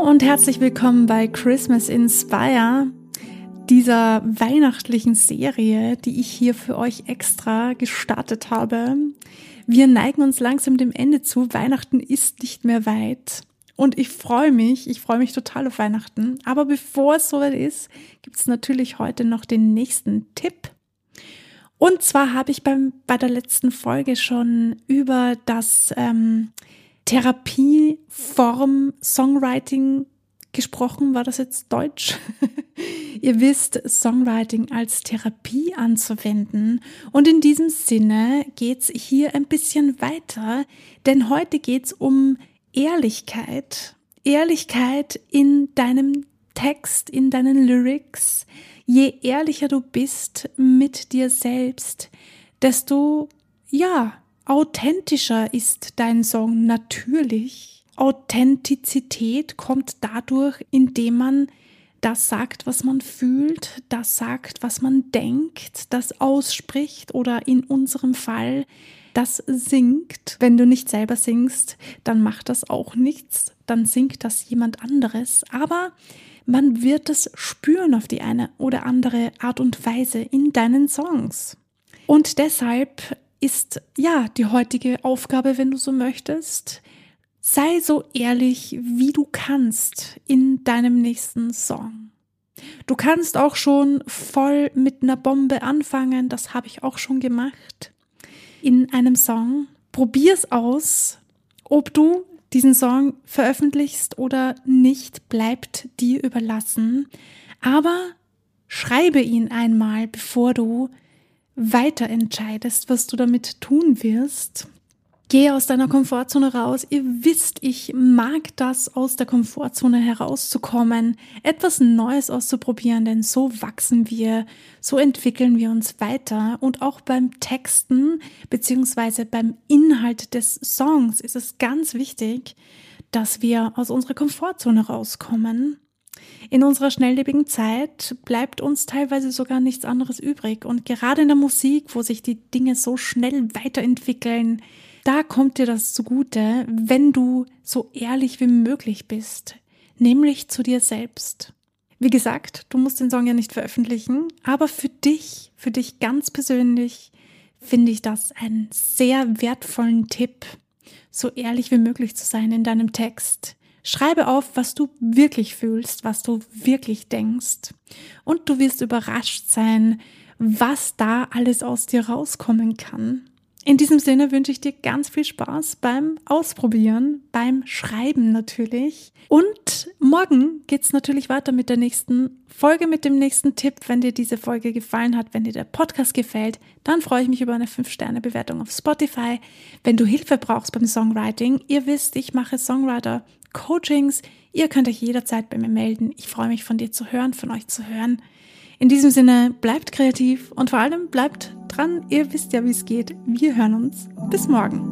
und herzlich willkommen bei Christmas Inspire, dieser weihnachtlichen Serie, die ich hier für euch extra gestartet habe. Wir neigen uns langsam dem Ende zu. Weihnachten ist nicht mehr weit. Und ich freue mich, ich freue mich total auf Weihnachten. Aber bevor es soweit ist, gibt es natürlich heute noch den nächsten Tipp. Und zwar habe ich beim, bei der letzten Folge schon über das ähm, Therapieform Songwriting gesprochen. War das jetzt Deutsch? Ihr wisst, Songwriting als Therapie anzuwenden. Und in diesem Sinne geht's hier ein bisschen weiter, denn heute geht's um Ehrlichkeit. Ehrlichkeit in deinem Text, in deinen Lyrics. Je ehrlicher du bist mit dir selbst, desto, ja, authentischer ist dein Song natürlich. Authentizität kommt dadurch, indem man das sagt, was man fühlt, das sagt, was man denkt, das ausspricht oder in unserem Fall das singt. Wenn du nicht selber singst, dann macht das auch nichts, dann singt das jemand anderes. Aber man wird es spüren auf die eine oder andere Art und Weise in deinen Songs. Und deshalb ist ja die heutige Aufgabe, wenn du so möchtest, sei so ehrlich, wie du kannst in deinem nächsten Song. Du kannst auch schon voll mit einer Bombe anfangen, das habe ich auch schon gemacht in einem Song. Probier's aus, ob du diesen Song veröffentlichst oder nicht, bleibt dir überlassen. Aber schreibe ihn einmal, bevor du weiter entscheidest, was du damit tun wirst. Geh aus deiner Komfortzone raus. Ihr wisst, ich mag das, aus der Komfortzone herauszukommen, etwas Neues auszuprobieren, denn so wachsen wir, so entwickeln wir uns weiter. Und auch beim Texten beziehungsweise beim Inhalt des Songs ist es ganz wichtig, dass wir aus unserer Komfortzone rauskommen. In unserer schnelllebigen Zeit bleibt uns teilweise sogar nichts anderes übrig. Und gerade in der Musik, wo sich die Dinge so schnell weiterentwickeln, da kommt dir das zugute, wenn du so ehrlich wie möglich bist, nämlich zu dir selbst. Wie gesagt, du musst den Song ja nicht veröffentlichen, aber für dich, für dich ganz persönlich, finde ich das einen sehr wertvollen Tipp, so ehrlich wie möglich zu sein in deinem Text. Schreibe auf, was du wirklich fühlst, was du wirklich denkst. Und du wirst überrascht sein, was da alles aus dir rauskommen kann. In diesem Sinne wünsche ich dir ganz viel Spaß beim Ausprobieren, beim Schreiben natürlich. Und morgen geht's natürlich weiter mit der nächsten Folge, mit dem nächsten Tipp. Wenn dir diese Folge gefallen hat, wenn dir der Podcast gefällt, dann freue ich mich über eine 5-Sterne-Bewertung auf Spotify. Wenn du Hilfe brauchst beim Songwriting, ihr wisst, ich mache Songwriter-Coachings. Ihr könnt euch jederzeit bei mir melden. Ich freue mich von dir zu hören, von euch zu hören. In diesem Sinne, bleibt kreativ und vor allem bleibt dran. Ihr wisst ja, wie es geht. Wir hören uns. Bis morgen.